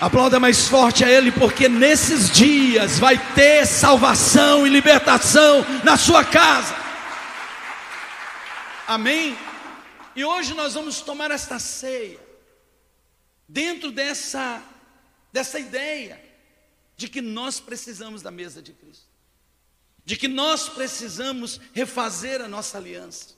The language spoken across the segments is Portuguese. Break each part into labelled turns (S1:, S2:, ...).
S1: Aplauda mais forte a Ele, porque nesses dias vai ter salvação e libertação na sua casa. Amém? E hoje nós vamos tomar esta ceia, dentro dessa, dessa ideia de que nós precisamos da mesa de Cristo, de que nós precisamos refazer a nossa aliança.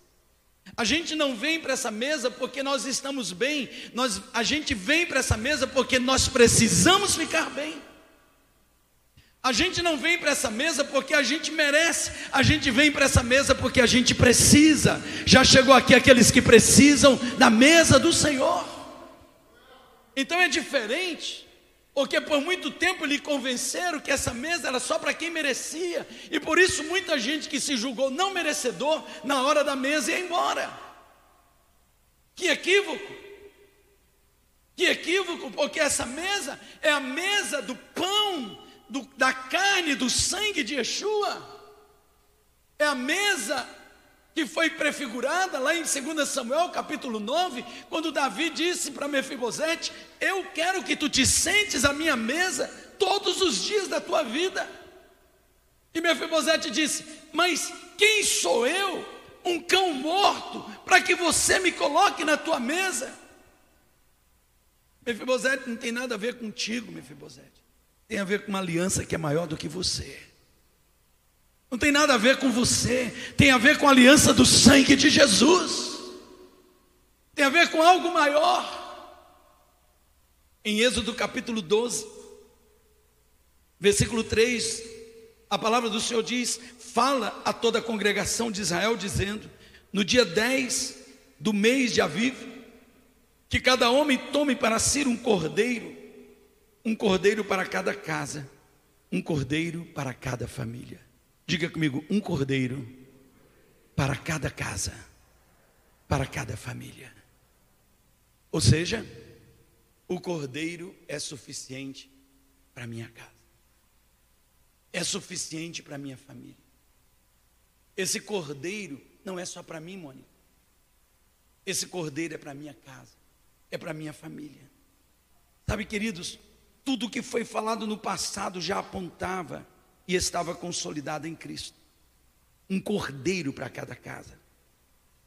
S1: A gente não vem para essa mesa porque nós estamos bem, nós, a gente vem para essa mesa porque nós precisamos ficar bem. A gente não vem para essa mesa porque a gente merece, a gente vem para essa mesa porque a gente precisa. Já chegou aqui aqueles que precisam da mesa do Senhor. Então é diferente porque por muito tempo lhe convenceram que essa mesa era só para quem merecia, e por isso muita gente que se julgou não merecedor, na hora da mesa ia embora. Que equívoco! Que equívoco, porque essa mesa é a mesa do pão, do, da carne, do sangue de Yeshua. É a mesa que foi prefigurada lá em 2 Samuel capítulo 9, quando Davi disse para Mefibosete: Eu quero que tu te sentes à minha mesa todos os dias da tua vida. E Mefibosete disse: Mas quem sou eu, um cão morto, para que você me coloque na tua mesa? Mefibosete não tem nada a ver contigo, Mefibosete. Tem a ver com uma aliança que é maior do que você. Não tem nada a ver com você, tem a ver com a aliança do sangue de Jesus. Tem a ver com algo maior. Em Êxodo capítulo 12, versículo 3, a palavra do Senhor diz: Fala a toda a congregação de Israel, dizendo: No dia 10 do mês de Aviv, que cada homem tome para si um cordeiro, um cordeiro para cada casa, um cordeiro para cada família. Diga comigo, um cordeiro para cada casa, para cada família. Ou seja, o cordeiro é suficiente para minha casa. É suficiente para minha família. Esse cordeiro não é só para mim, Mônica. Esse cordeiro é para minha casa, é para minha família. Sabe, queridos, tudo que foi falado no passado já apontava e estava consolidada em Cristo. Um cordeiro para cada casa.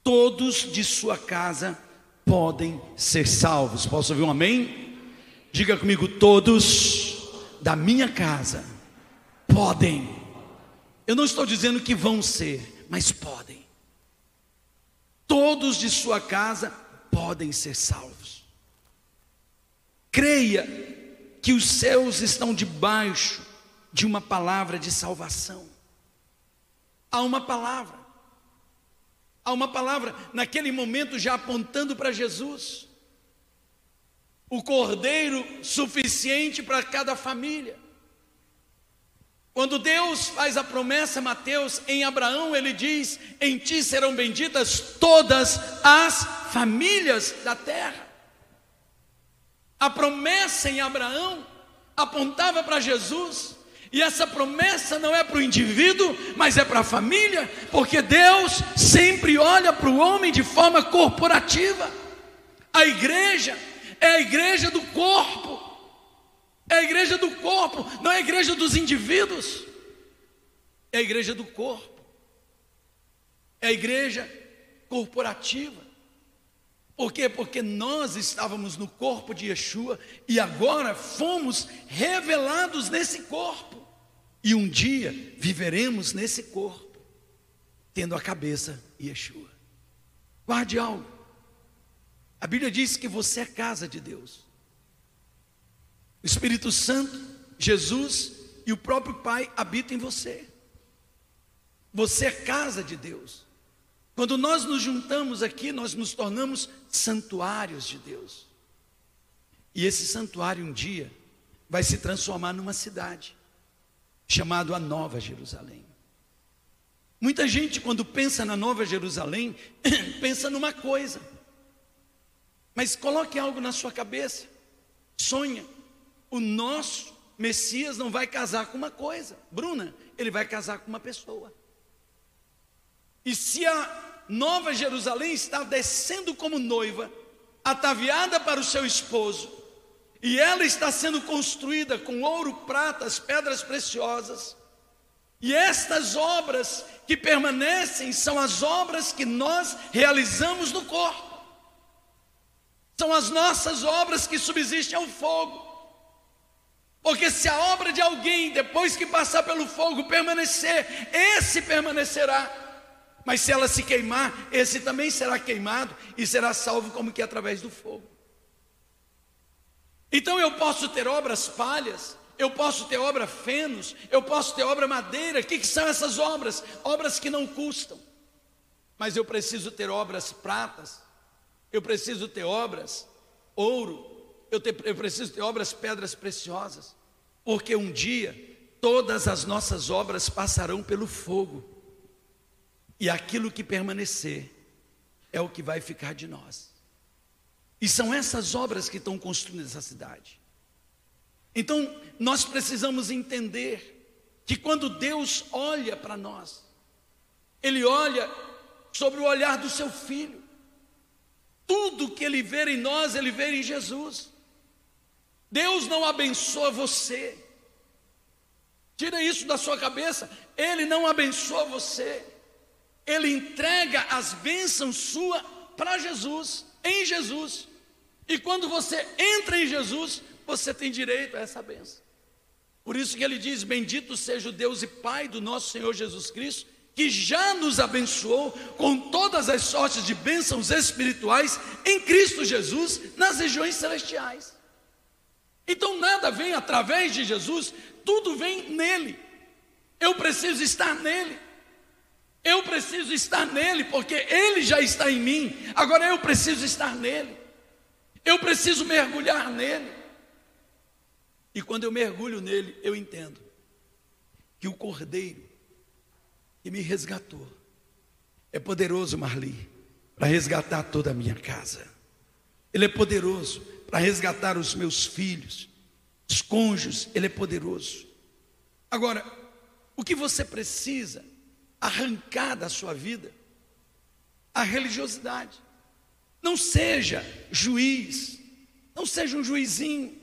S1: Todos de sua casa podem ser salvos. Posso ouvir um amém? Diga comigo, todos da minha casa podem. Eu não estou dizendo que vão ser, mas podem. Todos de sua casa podem ser salvos. Creia que os céus estão debaixo de uma palavra de salvação. Há uma palavra. Há uma palavra naquele momento já apontando para Jesus. O cordeiro suficiente para cada família. Quando Deus faz a promessa, Mateus, em Abraão, ele diz: Em ti serão benditas todas as famílias da terra. A promessa em Abraão apontava para Jesus, e essa promessa não é para o indivíduo, mas é para a família, porque Deus sempre olha para o homem de forma corporativa. A igreja é a igreja do corpo, é a igreja do corpo, não é a igreja dos indivíduos, é a igreja do corpo, é a igreja corporativa. Por quê? Porque nós estávamos no corpo de Yeshua e agora fomos revelados nesse corpo. E um dia viveremos nesse corpo, tendo a cabeça Yeshua. Guarde algo. A Bíblia diz que você é casa de Deus. O Espírito Santo, Jesus e o próprio Pai habitam em você. Você é casa de Deus. Quando nós nos juntamos aqui, nós nos tornamos santuários de Deus. E esse santuário um dia vai se transformar numa cidade chamado a Nova Jerusalém. Muita gente, quando pensa na Nova Jerusalém, pensa numa coisa, mas coloque algo na sua cabeça, sonha, o nosso Messias não vai casar com uma coisa, Bruna, ele vai casar com uma pessoa. E se a Nova Jerusalém está descendo como noiva, ataviada para o seu esposo, e ela está sendo construída com ouro, pratas, pedras preciosas. E estas obras que permanecem são as obras que nós realizamos no corpo. São as nossas obras que subsistem ao fogo. Porque se a obra de alguém, depois que passar pelo fogo, permanecer, esse permanecerá. Mas se ela se queimar, esse também será queimado e será salvo como que através do fogo. Então eu posso ter obras palhas, eu posso ter obra fenos, eu posso ter obra madeira. O que, que são essas obras? Obras que não custam. Mas eu preciso ter obras pratas, eu preciso ter obras ouro, eu, eu preciso ter obras pedras preciosas, porque um dia todas as nossas obras passarão pelo fogo, e aquilo que permanecer é o que vai ficar de nós. E são essas obras que estão construindo essa cidade. Então, nós precisamos entender que quando Deus olha para nós, Ele olha sobre o olhar do seu filho. Tudo que Ele vê em nós, Ele vê em Jesus. Deus não abençoa você. Tira isso da sua cabeça. Ele não abençoa você. Ele entrega as bênçãos suas para Jesus, em Jesus. E quando você entra em Jesus, você tem direito a essa benção. Por isso que ele diz: Bendito seja o Deus e Pai do nosso Senhor Jesus Cristo, que já nos abençoou com todas as sortes de bênçãos espirituais em Cristo Jesus nas regiões celestiais. Então nada vem através de Jesus, tudo vem nele. Eu preciso estar nele. Eu preciso estar nele, porque ele já está em mim. Agora eu preciso estar nele. Eu preciso mergulhar nele. E quando eu mergulho nele, eu entendo que o Cordeiro que me resgatou é poderoso, Marli, para resgatar toda a minha casa. Ele é poderoso para resgatar os meus filhos, os cônjuges, ele é poderoso. Agora, o que você precisa arrancar da sua vida? A religiosidade. Não seja juiz, não seja um juizinho.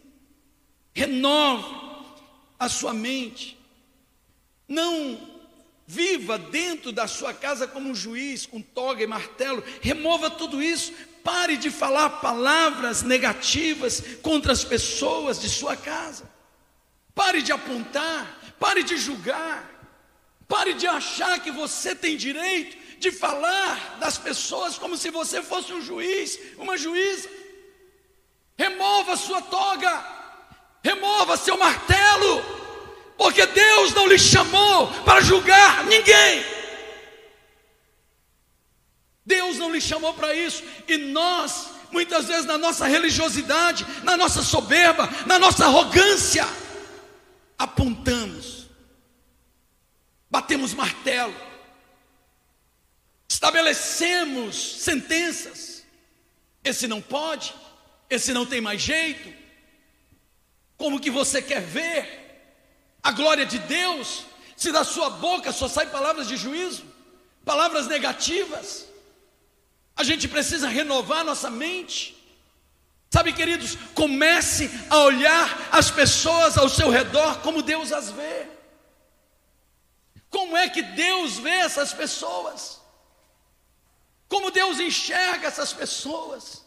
S1: Renove a sua mente. Não viva dentro da sua casa como um juiz, com toga e martelo. Remova tudo isso. Pare de falar palavras negativas contra as pessoas de sua casa. Pare de apontar, pare de julgar. Pare de achar que você tem direito de falar das pessoas como se você fosse um juiz, uma juíza. Remova sua toga, remova seu martelo, porque Deus não lhe chamou para julgar ninguém. Deus não lhe chamou para isso, e nós, muitas vezes, na nossa religiosidade, na nossa soberba, na nossa arrogância, apontamos, batemos martelo, estabelecemos sentenças. Esse não pode, esse não tem mais jeito. Como que você quer ver a glória de Deus se da sua boca só saem palavras de juízo, palavras negativas? A gente precisa renovar nossa mente. Sabe, queridos, comece a olhar as pessoas ao seu redor como Deus as vê. Como é que Deus vê essas pessoas? Como Deus enxerga essas pessoas.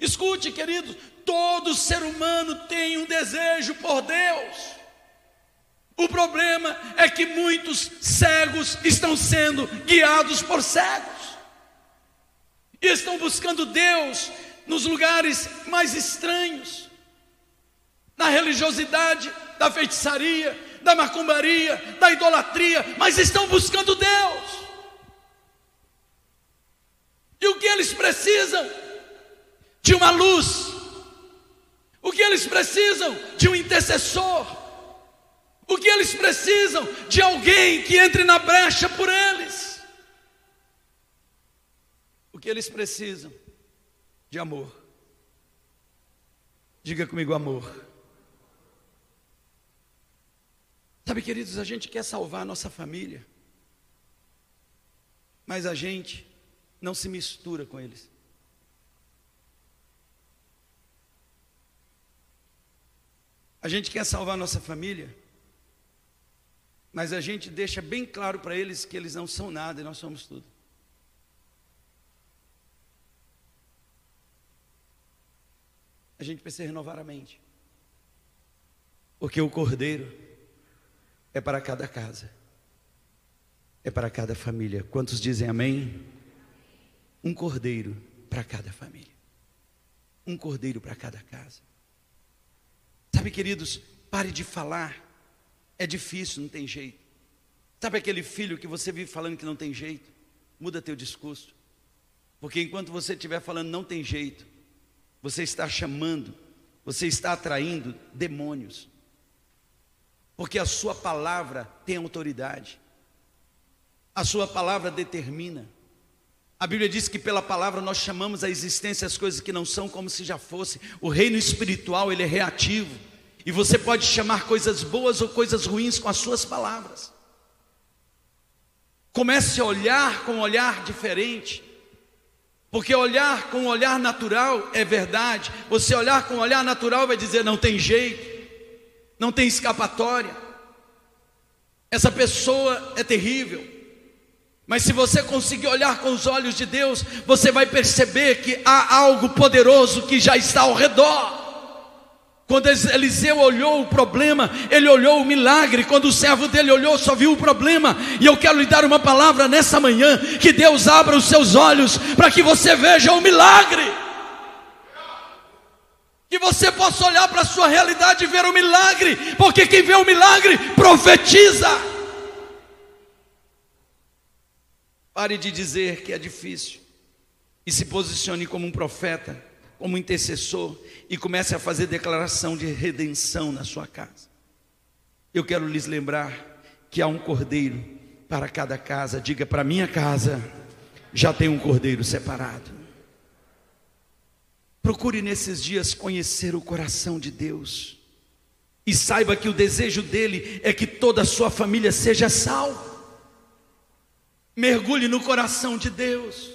S1: Escute, querido, todo ser humano tem um desejo por Deus. O problema é que muitos cegos estão sendo guiados por cegos. E estão buscando Deus nos lugares mais estranhos. Na religiosidade, da feitiçaria, da macumbaria, da idolatria, mas estão buscando Deus. E o que eles precisam? De uma luz. O que eles precisam? De um intercessor. O que eles precisam? De alguém que entre na brecha por eles. O que eles precisam? De amor. Diga comigo, amor. Sabe, queridos, a gente quer salvar a nossa família, mas a gente não se mistura com eles. A gente quer salvar nossa família, mas a gente deixa bem claro para eles que eles não são nada e nós somos tudo. A gente precisa renovar a mente, porque o cordeiro é para cada casa, é para cada família. Quantos dizem amém? Um cordeiro para cada família, um cordeiro para cada casa. Sabe, queridos, pare de falar, é difícil, não tem jeito. Sabe aquele filho que você vive falando que não tem jeito? Muda teu discurso, porque enquanto você estiver falando não tem jeito, você está chamando, você está atraindo demônios porque a sua palavra tem autoridade, a sua palavra determina. A Bíblia diz que pela palavra nós chamamos a existência as coisas que não são como se já fosse. O reino espiritual, ele é reativo. E você pode chamar coisas boas ou coisas ruins com as suas palavras. Comece a olhar com um olhar diferente. Porque olhar com um olhar natural é verdade. Você olhar com um olhar natural vai dizer não tem jeito não tem escapatória. Essa pessoa é terrível. Mas se você conseguir olhar com os olhos de Deus, você vai perceber que há algo poderoso que já está ao redor. Quando Eliseu olhou o problema, ele olhou o milagre. Quando o servo dele olhou, só viu o problema. E eu quero lhe dar uma palavra nessa manhã: que Deus abra os seus olhos para que você veja o milagre que você possa olhar para a sua realidade e ver o milagre, porque quem vê o milagre profetiza. Pare de dizer que é difícil e se posicione como um profeta, como um intercessor e comece a fazer declaração de redenção na sua casa. Eu quero lhes lembrar que há um cordeiro para cada casa. Diga para minha casa, já tem um cordeiro separado. Procure nesses dias conhecer o coração de Deus. E saiba que o desejo dele é que toda a sua família seja salva. Mergulhe no coração de Deus.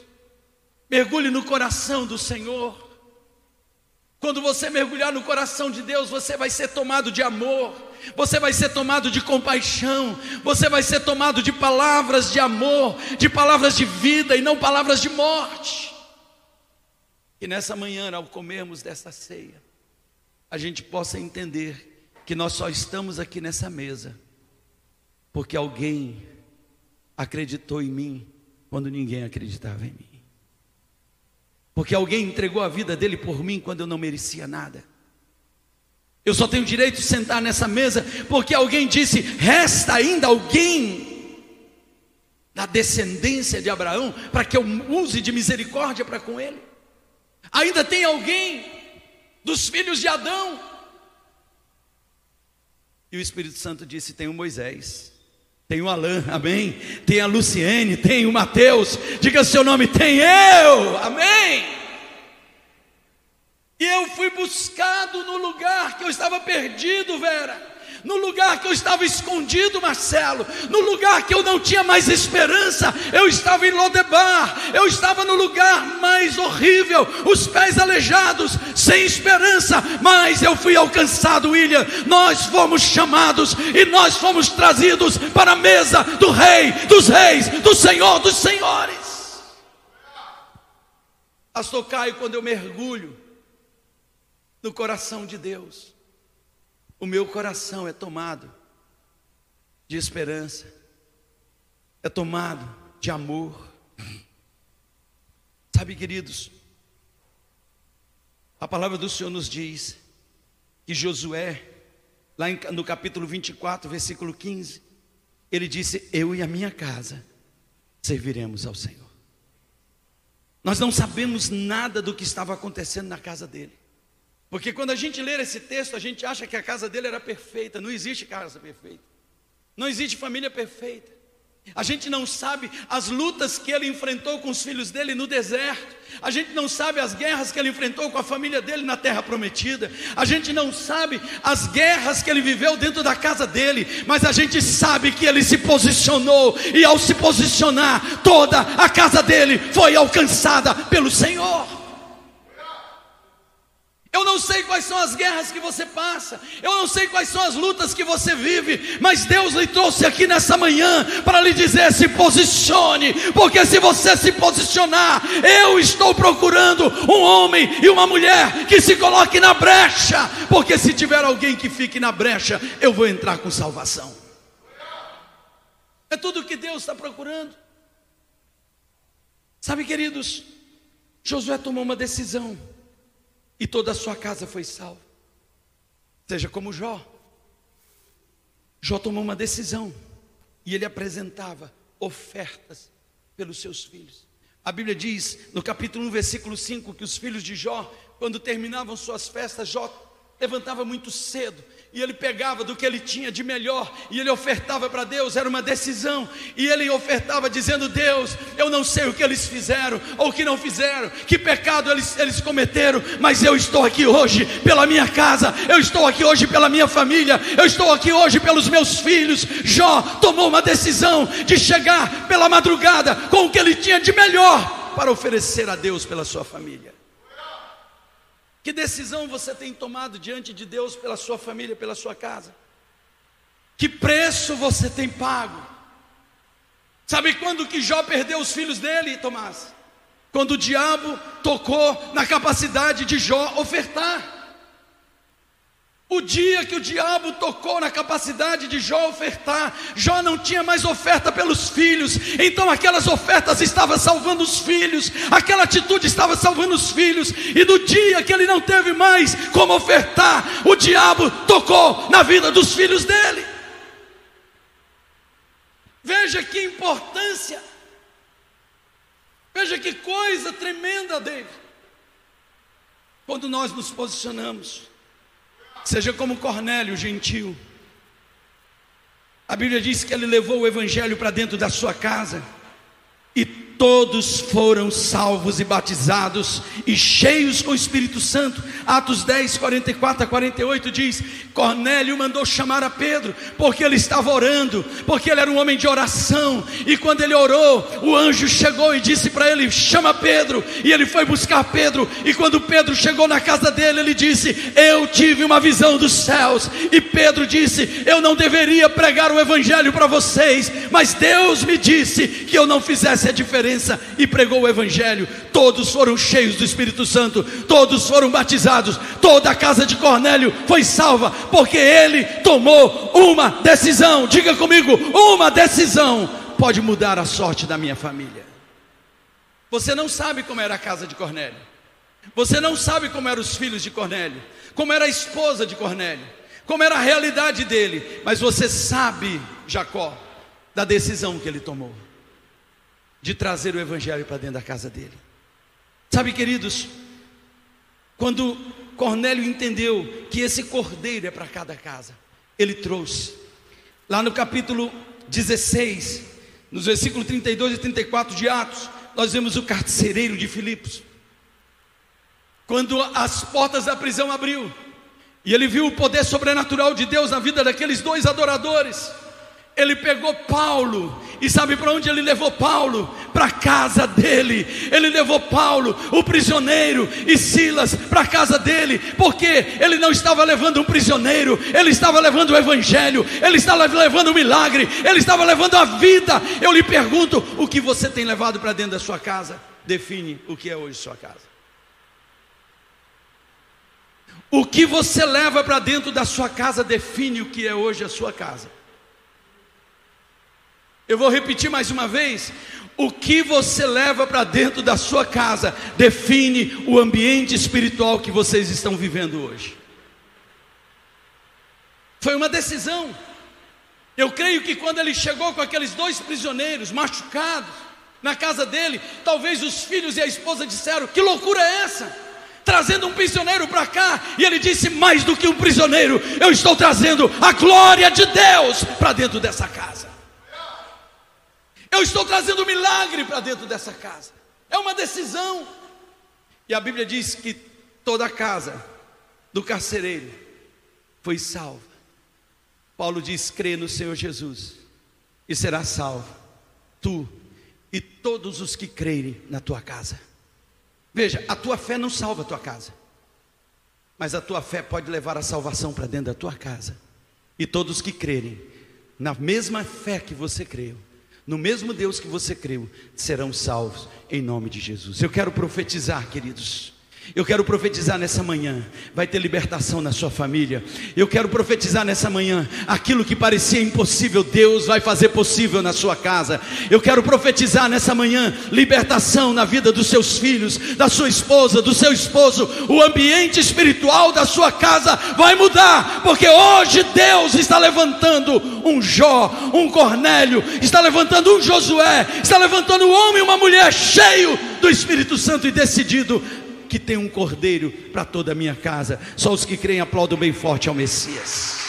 S1: Mergulhe no coração do Senhor. Quando você mergulhar no coração de Deus, você vai ser tomado de amor, você vai ser tomado de compaixão, você vai ser tomado de palavras de amor, de palavras de vida e não palavras de morte. E nessa manhã, ao comermos dessa ceia, a gente possa entender que nós só estamos aqui nessa mesa porque alguém acreditou em mim quando ninguém acreditava em mim. Porque alguém entregou a vida dele por mim quando eu não merecia nada. Eu só tenho direito de sentar nessa mesa porque alguém disse: resta ainda alguém da descendência de Abraão para que eu use de misericórdia para com ele. Ainda tem alguém dos filhos de Adão? E o Espírito Santo disse: tem o Moisés, tem o Alain, amém? Tem a Luciene, tem o Mateus, diga seu nome, tem eu, amém? E eu fui buscado no lugar que eu estava perdido, Vera no lugar que eu estava escondido, Marcelo, no lugar que eu não tinha mais esperança, eu estava em Lodebar, eu estava no lugar mais horrível, os pés aleijados, sem esperança, mas eu fui alcançado, William. Nós fomos chamados e nós fomos trazidos para a mesa do Rei dos Reis, do Senhor dos Senhores. Pastor Caio, quando eu mergulho no coração de Deus, o meu coração é tomado de esperança, é tomado de amor. Sabe, queridos, a palavra do Senhor nos diz que Josué, lá no capítulo 24, versículo 15, ele disse: Eu e a minha casa serviremos ao Senhor. Nós não sabemos nada do que estava acontecendo na casa dele. Porque quando a gente lê esse texto, a gente acha que a casa dele era perfeita. Não existe casa perfeita. Não existe família perfeita. A gente não sabe as lutas que ele enfrentou com os filhos dele no deserto. A gente não sabe as guerras que ele enfrentou com a família dele na terra prometida. A gente não sabe as guerras que ele viveu dentro da casa dele. Mas a gente sabe que ele se posicionou. E ao se posicionar, toda a casa dele foi alcançada pelo Senhor. Eu não sei quais são as guerras que você passa, eu não sei quais são as lutas que você vive, mas Deus lhe trouxe aqui nessa manhã para lhe dizer: se posicione, porque se você se posicionar, eu estou procurando um homem e uma mulher que se coloque na brecha, porque se tiver alguém que fique na brecha, eu vou entrar com salvação. É tudo o que Deus está procurando. Sabe, queridos, Josué tomou uma decisão e toda a sua casa foi salva. Seja como Jó. Jó tomou uma decisão e ele apresentava ofertas pelos seus filhos. A Bíblia diz no capítulo 1, versículo 5, que os filhos de Jó, quando terminavam suas festas, Jó levantava muito cedo e ele pegava do que ele tinha de melhor e ele ofertava para Deus, era uma decisão, e ele ofertava dizendo: Deus, eu não sei o que eles fizeram ou o que não fizeram, que pecado eles, eles cometeram, mas eu estou aqui hoje pela minha casa, eu estou aqui hoje pela minha família, eu estou aqui hoje pelos meus filhos. Jó tomou uma decisão de chegar pela madrugada com o que ele tinha de melhor para oferecer a Deus pela sua família. Que decisão você tem tomado diante de Deus pela sua família, pela sua casa? Que preço você tem pago? Sabe quando que Jó perdeu os filhos dele, Tomás? Quando o diabo tocou na capacidade de Jó ofertar. O dia que o diabo tocou na capacidade de Jó ofertar, Jó não tinha mais oferta pelos filhos, então aquelas ofertas estavam salvando os filhos, aquela atitude estava salvando os filhos, e no dia que ele não teve mais como ofertar, o diabo tocou na vida dos filhos dele. Veja que importância, veja que coisa tremenda, David, quando nós nos posicionamos. Seja como Cornélio, gentil. A Bíblia diz que ele levou o evangelho para dentro da sua casa e todos foram salvos e batizados e cheios com o Espírito Santo. Atos 10, 44 a 48 diz: Cornélio mandou chamar a Pedro, porque ele estava orando, porque ele era um homem de oração, e quando ele orou, o anjo chegou e disse para ele: Chama Pedro, e ele foi buscar Pedro, e quando Pedro chegou na casa dele, ele disse: Eu tive uma visão dos céus, e Pedro disse: Eu não deveria pregar o evangelho para vocês, mas Deus me disse que eu não fizesse a diferença diferença e pregou o Evangelho. Todos foram cheios do Espírito Santo, todos foram batizados, toda a casa de Cornélio foi salva, porque ele tomou uma decisão. Diga comigo: uma decisão pode mudar a sorte da minha família. Você não sabe como era a casa de Cornélio, você não sabe como eram os filhos de Cornélio, como era a esposa de Cornélio, como era a realidade dele, mas você sabe, Jacó, da decisão que ele tomou de trazer o Evangelho para dentro da casa dele. Sabe, queridos, quando Cornélio entendeu que esse cordeiro é para cada casa, ele trouxe. Lá no capítulo 16, nos versículos 32 e 34 de Atos, nós vemos o carcereiro de Filipos. Quando as portas da prisão abriu, e ele viu o poder sobrenatural de Deus na vida daqueles dois adoradores ele pegou Paulo, e sabe para onde ele levou Paulo? Para a casa dele. Ele levou Paulo, o prisioneiro, e Silas para a casa dele, porque ele não estava levando um prisioneiro, ele estava levando o evangelho, ele estava levando o milagre, ele estava levando a vida. Eu lhe pergunto: o que você tem levado para dentro da sua casa? Define o que é hoje sua casa. O que você leva para dentro da sua casa define o que é hoje a sua casa. Eu vou repetir mais uma vez: o que você leva para dentro da sua casa define o ambiente espiritual que vocês estão vivendo hoje. Foi uma decisão. Eu creio que quando ele chegou com aqueles dois prisioneiros machucados na casa dele, talvez os filhos e a esposa disseram: Que loucura é essa? Trazendo um prisioneiro para cá, e ele disse: Mais do que um prisioneiro, eu estou trazendo a glória de Deus para dentro dessa casa. Eu estou trazendo um milagre para dentro dessa casa. É uma decisão. E a Bíblia diz que toda a casa do carcereiro foi salva. Paulo diz: crê no Senhor Jesus e será salvo, tu e todos os que crerem na tua casa. Veja, a tua fé não salva a tua casa. mas a tua fé pode levar a salvação para dentro da tua casa. E todos que crerem na mesma fé que você creu, no mesmo Deus que você creu, serão salvos em nome de Jesus. Eu quero profetizar, queridos. Eu quero profetizar nessa manhã, vai ter libertação na sua família. Eu quero profetizar nessa manhã, aquilo que parecia impossível, Deus vai fazer possível na sua casa. Eu quero profetizar nessa manhã, libertação na vida dos seus filhos, da sua esposa, do seu esposo. O ambiente espiritual da sua casa vai mudar, porque hoje Deus está levantando um Jó, um Cornélio, está levantando um Josué, está levantando um homem e uma mulher cheio do Espírito Santo e decidido que tem um cordeiro para toda a minha casa. Só os que creem aplaudam bem forte ao Messias.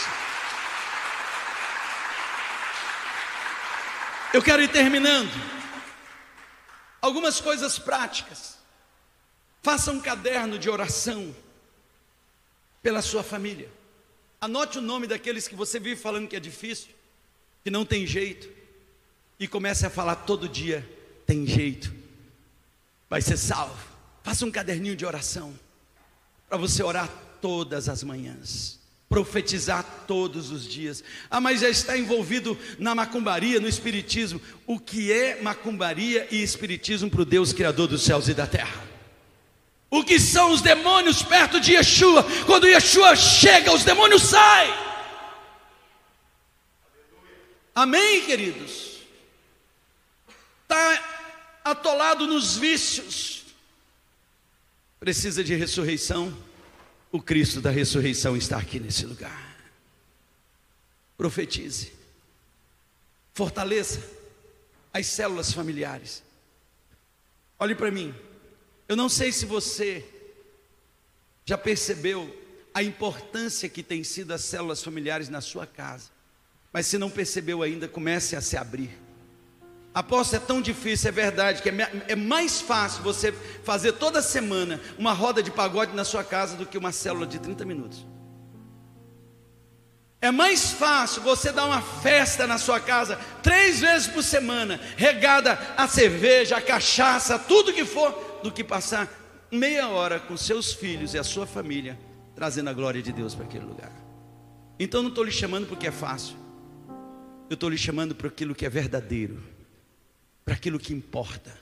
S1: Eu quero ir terminando. Algumas coisas práticas. Faça um caderno de oração pela sua família. Anote o nome daqueles que você vive falando que é difícil, que não tem jeito, e comece a falar todo dia: tem jeito, vai ser salvo. Faça um caderninho de oração para você orar todas as manhãs, profetizar todos os dias. Ah, mas já está envolvido na macumbaria, no espiritismo. O que é macumbaria e espiritismo para o Deus Criador dos céus e da terra? O que são os demônios perto de Yeshua? Quando Yeshua chega, os demônios saem. Amém, queridos? Está atolado nos vícios, precisa de ressurreição, o Cristo da ressurreição está aqui nesse lugar. Profetize, fortaleça as células familiares. Olhe para mim, eu não sei se você já percebeu a importância que tem sido as células familiares na sua casa, mas se não percebeu ainda, comece a se abrir. Aposto, é tão difícil, é verdade, que é, é mais fácil você fazer toda semana uma roda de pagode na sua casa do que uma célula de 30 minutos. É mais fácil você dar uma festa na sua casa três vezes por semana, regada a cerveja, a cachaça, tudo que for, do que passar meia hora com seus filhos e a sua família, trazendo a glória de Deus para aquele lugar. Então não estou lhe chamando porque é fácil, eu estou lhe chamando para aquilo que é verdadeiro para aquilo que importa.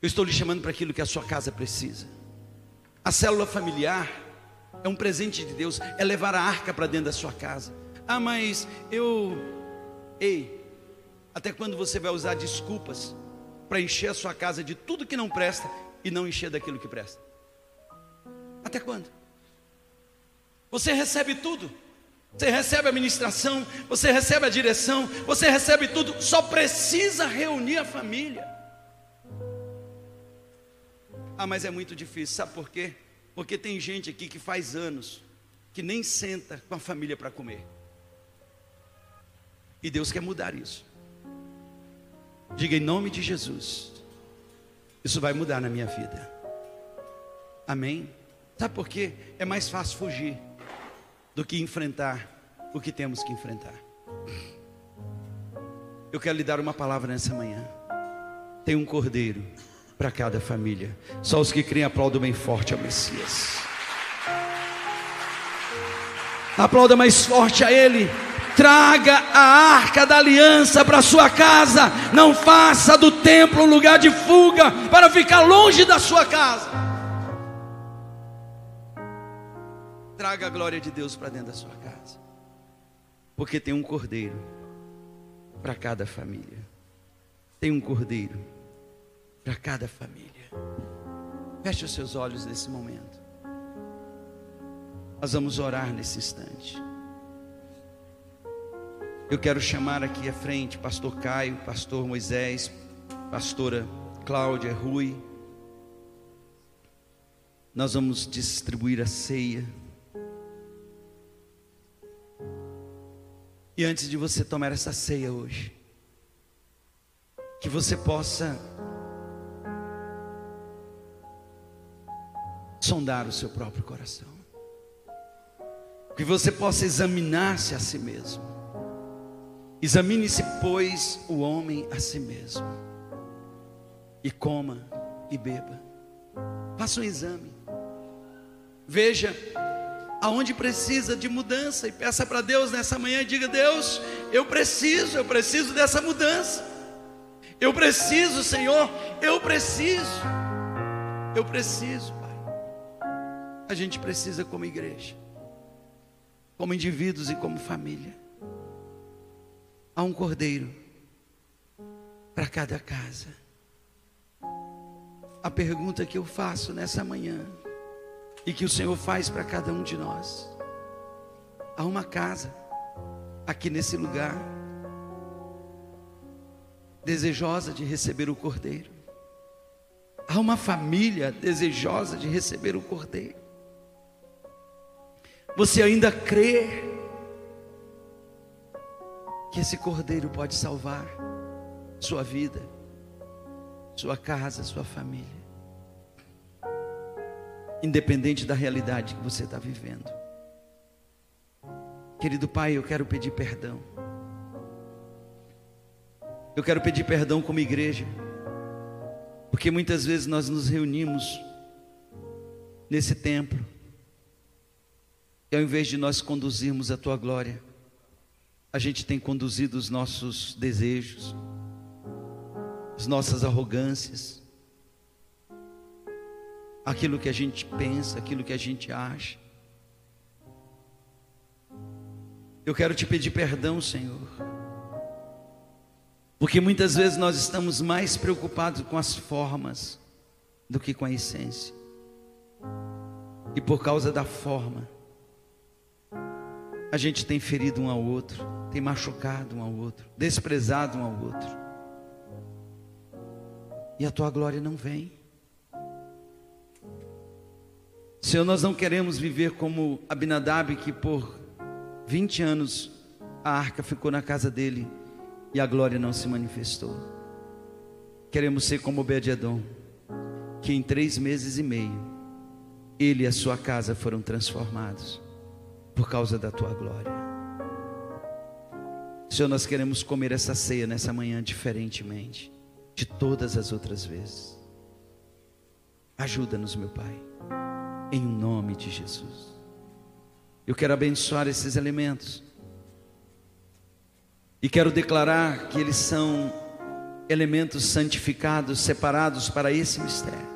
S1: Eu estou lhe chamando para aquilo que a sua casa precisa. A célula familiar é um presente de Deus, é levar a arca para dentro da sua casa. Ah, mas eu. Ei, até quando você vai usar desculpas para encher a sua casa de tudo que não presta e não encher daquilo que presta? Até quando? Você recebe tudo. Você recebe a ministração, você recebe a direção, você recebe tudo, só precisa reunir a família. Ah, mas é muito difícil, sabe por quê? Porque tem gente aqui que faz anos que nem senta com a família para comer. E Deus quer mudar isso. Diga em nome de Jesus. Isso vai mudar na minha vida. Amém? Sabe por quê? É mais fácil fugir do que enfrentar o que temos que enfrentar. Eu quero lhe dar uma palavra nessa manhã. Tem um cordeiro para cada família. Só os que creem aplaudam bem forte ao Messias. Aplauda mais forte a Ele. Traga a arca da aliança para sua casa. Não faça do templo um lugar de fuga para ficar longe da sua casa. Traga a glória de Deus para dentro da sua casa. Porque tem um cordeiro para cada família. Tem um cordeiro para cada família. Feche os seus olhos nesse momento. Nós vamos orar nesse instante. Eu quero chamar aqui à frente pastor Caio, pastor Moisés, pastora Cláudia Rui. Nós vamos distribuir a ceia. E antes de você tomar essa ceia hoje, que você possa sondar o seu próprio coração, que você possa examinar-se a si mesmo. Examine-se, pois, o homem a si mesmo, e coma e beba. Faça um exame. Veja aonde precisa de mudança e peça para Deus nessa manhã e diga: Deus, eu preciso, eu preciso dessa mudança. Eu preciso, Senhor, eu preciso. Eu preciso, Pai. A gente precisa como igreja, como indivíduos e como família. Há um cordeiro para cada casa. A pergunta que eu faço nessa manhã e que o Senhor faz para cada um de nós: há uma casa aqui nesse lugar desejosa de receber o cordeiro. Há uma família desejosa de receber o cordeiro. Você ainda crê que esse cordeiro pode salvar sua vida, sua casa, sua família, independente da realidade que você está vivendo. Querido Pai, eu quero pedir perdão. Eu quero pedir perdão como igreja, porque muitas vezes nós nos reunimos nesse templo, e ao invés de nós conduzirmos a tua glória, a gente tem conduzido os nossos desejos, as nossas arrogâncias, aquilo que a gente pensa, aquilo que a gente acha. Eu quero te pedir perdão, Senhor porque muitas vezes nós estamos mais preocupados com as formas do que com a essência. E por causa da forma, a gente tem ferido um ao outro, tem machucado um ao outro, desprezado um ao outro. E a tua glória não vem. Senhor, nós não queremos viver como Abinadab, que por 20 anos a arca ficou na casa dele e a glória não se manifestou. Queremos ser como Obed-Edom, que em três meses e meio, ele e a sua casa foram transformados por causa da tua glória. Senhor, nós queremos comer essa ceia nessa manhã diferentemente de todas as outras vezes. Ajuda-nos, meu Pai, em nome de Jesus. Eu quero abençoar esses elementos e quero declarar que eles são elementos santificados, separados para esse mistério.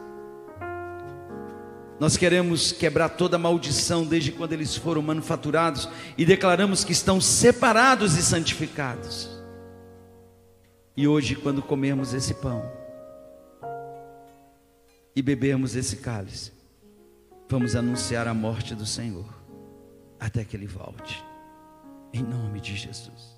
S1: Nós queremos quebrar toda maldição desde quando eles foram manufaturados e declaramos que estão separados e santificados. E hoje, quando comermos esse pão e bebermos esse cálice, vamos anunciar a morte do Senhor até que Ele volte, em nome de Jesus.